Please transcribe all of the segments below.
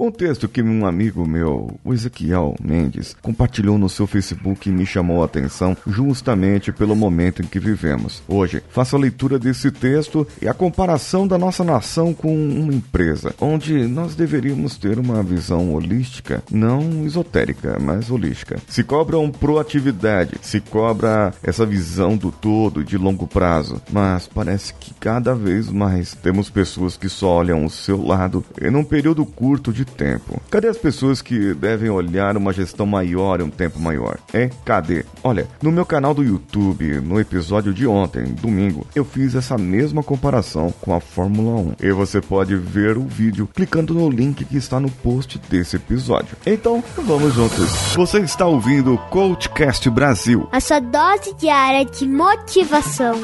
Um texto que um amigo meu, o Ezequiel Mendes, compartilhou no seu Facebook e me chamou a atenção justamente pelo momento em que vivemos. Hoje, faço a leitura desse texto e a comparação da nossa nação com uma empresa, onde nós deveríamos ter uma visão holística, não esotérica, mas holística. Se cobra um proatividade, se cobra essa visão do todo de longo prazo, mas parece que cada vez mais temos pessoas que só olham o seu lado em um período curto de tempo. Cadê as pessoas que devem olhar uma gestão maior em um tempo maior? É? Cadê? Olha, no meu canal do YouTube, no episódio de ontem, domingo, eu fiz essa mesma comparação com a Fórmula 1. E você pode ver o vídeo clicando no link que está no post desse episódio. Então, vamos juntos. Você está ouvindo o Coachcast Brasil. A sua dose diária de motivação.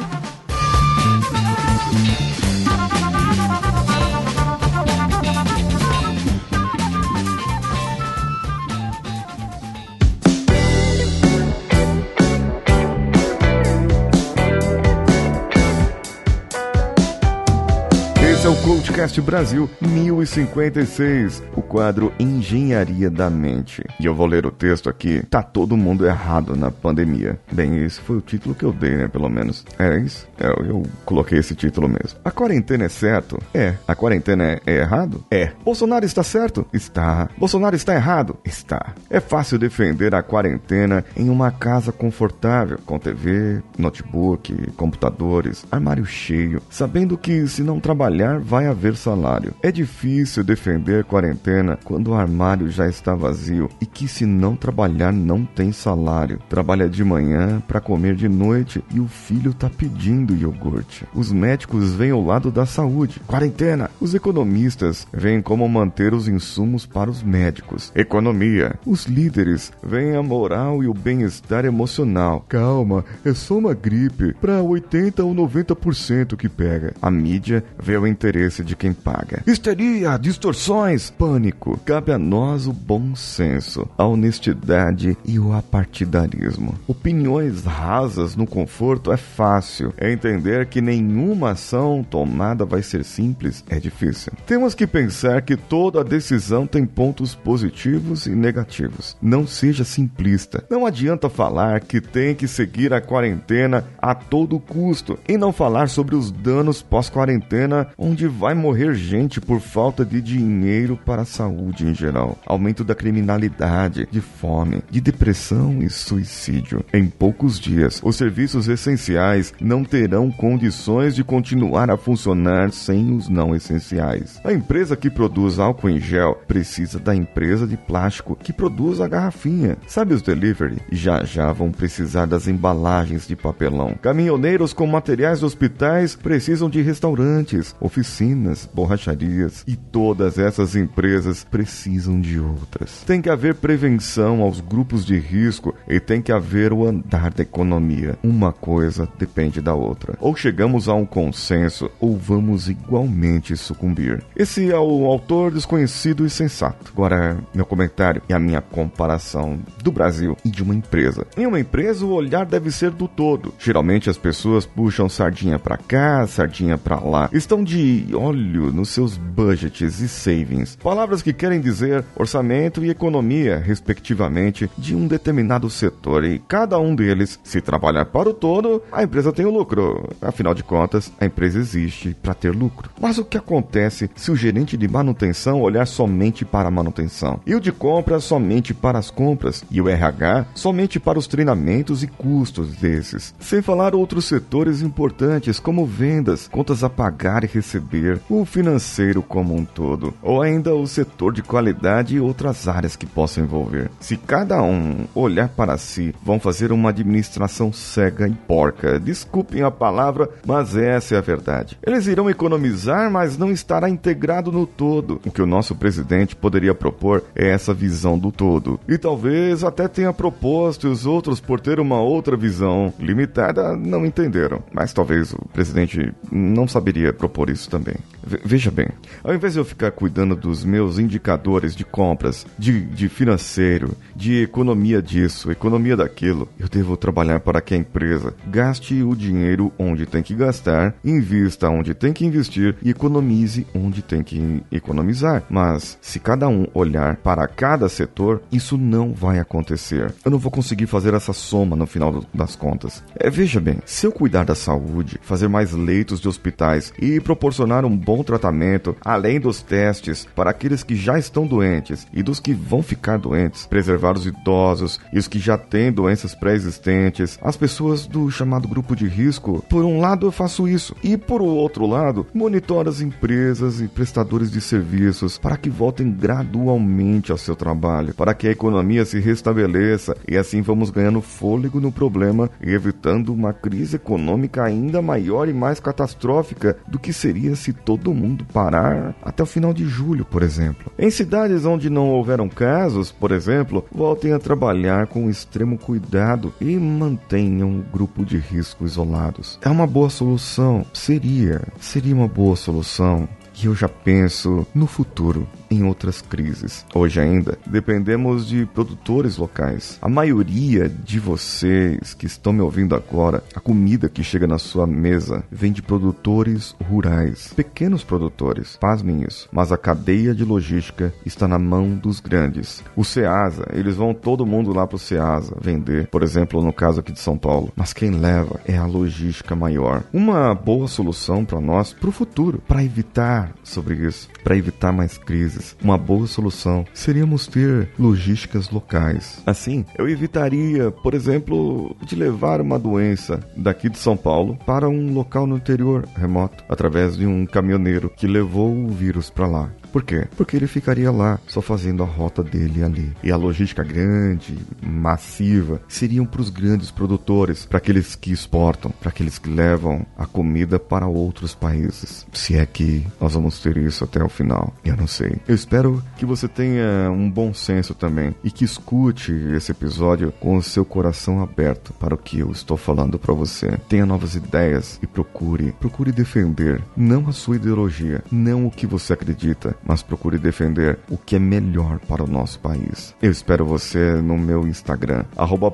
O Coachcast Brasil 1056, o quadro Engenharia da Mente. E eu vou ler o texto aqui. Tá todo mundo errado na pandemia. Bem, esse foi o título que eu dei, né? Pelo menos. É isso? É, eu coloquei esse título mesmo. A quarentena é certo? É. A quarentena é, é errado? É. Bolsonaro está certo? Está. Bolsonaro está errado? Está. É fácil defender a quarentena em uma casa confortável, com TV, notebook, computadores, armário cheio, sabendo que se não trabalhar vai haver salário. É difícil defender quarentena quando o armário já está vazio e que se não trabalhar não tem salário. Trabalha de manhã para comer de noite e o filho tá pedindo iogurte. Os médicos vêm ao lado da saúde. Quarentena. Os economistas veem como manter os insumos para os médicos. Economia. Os líderes veem a moral e o bem-estar emocional. Calma, é só uma gripe. Para 80 ou 90% que pega. A mídia vê o interesse de quem paga. Histeria, distorções, pânico. Cabe a nós o bom senso, a honestidade e o apartidarismo. Opiniões rasas no conforto é fácil. É entender que nenhuma ação tomada vai ser simples é difícil. Temos que pensar que toda decisão tem pontos positivos e negativos. Não seja simplista. Não adianta falar que tem que seguir a quarentena a todo custo e não falar sobre os danos pós-quarentena, onde vai morrer gente por falta de dinheiro para a saúde em geral, aumento da criminalidade, de fome, de depressão e suicídio. Em poucos dias, os serviços essenciais não terão condições de continuar a funcionar sem os não essenciais. A empresa que produz álcool em gel precisa da empresa de plástico que produz a garrafinha. Sabe os delivery? Já já vão precisar das embalagens de papelão. Caminhoneiros com materiais hospitais precisam de restaurantes, oficinas, borracharias e todas essas empresas precisam de outras. Tem que haver prevenção aos grupos de risco e tem que haver o andar da economia. Uma coisa depende da outra. Ou chegamos a um consenso ou vamos igualmente sucumbir. Esse é o autor desconhecido e sensato. Agora, meu comentário e a minha comparação do Brasil e de uma empresa. Em uma empresa, o olhar deve ser do todo. Geralmente as pessoas puxam sardinha para cá, sardinha para lá. Estão de olho nos seus budgets e savings. Palavras que querem dizer orçamento e economia, respectivamente, de um determinado setor. E cada um deles, se trabalhar para o todo, a empresa tem o lucro. Afinal de contas, a empresa existe para ter lucro. Mas o que acontece se o gerente de manutenção olhar somente para a manutenção? E o de compras somente para as compras? E o RH somente para os treinamentos e custos desses? Sem falar outros setores importantes como vendas, contas a pagar e receber, o financeiro como um todo, ou ainda o setor de qualidade e outras áreas que possam envolver. Se cada um olhar para si, vão fazer uma administração cega e porca. Desculpem a palavra, mas essa é a verdade. Eles irão economizar, mas não estará integrado no todo. O que o nosso presidente poderia propor é essa visão do todo. E talvez até tenha proposto e os outros, por ter uma outra visão limitada, não entenderam. Mas talvez o presidente não saberia propor isso também. Veja bem, ao invés de eu ficar cuidando dos meus indicadores de compras, de, de financeiro, de economia disso, economia daquilo, eu devo trabalhar para que a empresa gaste o dinheiro onde tem que gastar, invista onde tem que investir e economize onde tem que economizar. Mas se cada um olhar para cada setor, isso não vai acontecer. Eu não vou conseguir fazer essa soma no final das contas. É, veja bem, se eu cuidar da saúde, fazer mais leitos de hospitais e proporcionar um bom tratamento, além dos testes para aqueles que já estão doentes e dos que vão ficar doentes, preservar os idosos e os que já têm doenças pré-existentes, as pessoas do chamado grupo de risco, por um lado eu faço isso e por outro lado, monitoro as empresas e prestadores de serviços para que voltem gradualmente ao seu trabalho, para que a economia se restabeleça e assim vamos ganhando fôlego no problema e evitando uma crise econômica ainda maior e mais catastrófica do que seria se todo mundo parar até o final de julho, por exemplo. Em cidades onde não houveram casos, por exemplo, voltem a trabalhar com extremo cuidado e mantenham o grupo de risco isolados. É uma boa solução, seria, seria uma boa solução. E eu já penso no futuro em outras crises. Hoje ainda, dependemos de produtores locais. A maioria de vocês que estão me ouvindo agora, a comida que chega na sua mesa vem de produtores rurais, pequenos produtores. Pasmem isso. Mas a cadeia de logística está na mão dos grandes. O Ceasa, eles vão todo mundo lá pro Ceasa vender, por exemplo, no caso aqui de São Paulo. Mas quem leva é a logística maior. Uma boa solução para nós, para o futuro, para evitar sobre isso, para evitar mais crises uma boa solução seríamos ter logísticas locais. Assim, eu evitaria, por exemplo, de levar uma doença daqui de São Paulo para um local no interior remoto, através de um caminhoneiro que levou o vírus para lá. Por quê? Porque ele ficaria lá, só fazendo a rota dele ali. E a logística grande, massiva, seriam para os grandes produtores, para aqueles que exportam, para aqueles que levam a comida para outros países. Se é que nós vamos ter isso até o final, eu não sei. Eu espero que você tenha um bom senso também e que escute esse episódio com o seu coração aberto para o que eu estou falando para você. Tenha novas ideias e procure, procure defender não a sua ideologia, não o que você acredita, mas procure defender o que é melhor para o nosso país. Eu espero você no meu Instagram,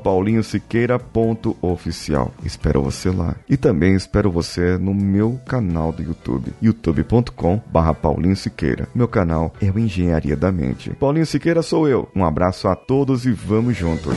paulinhosiqueira.oficial. Espero você lá. E também espero você no meu canal do YouTube, youtube.com barra Paulinho Siqueira. Meu canal é o Engenharia da Mente. Paulinho Siqueira sou eu. Um abraço a todos e vamos juntos.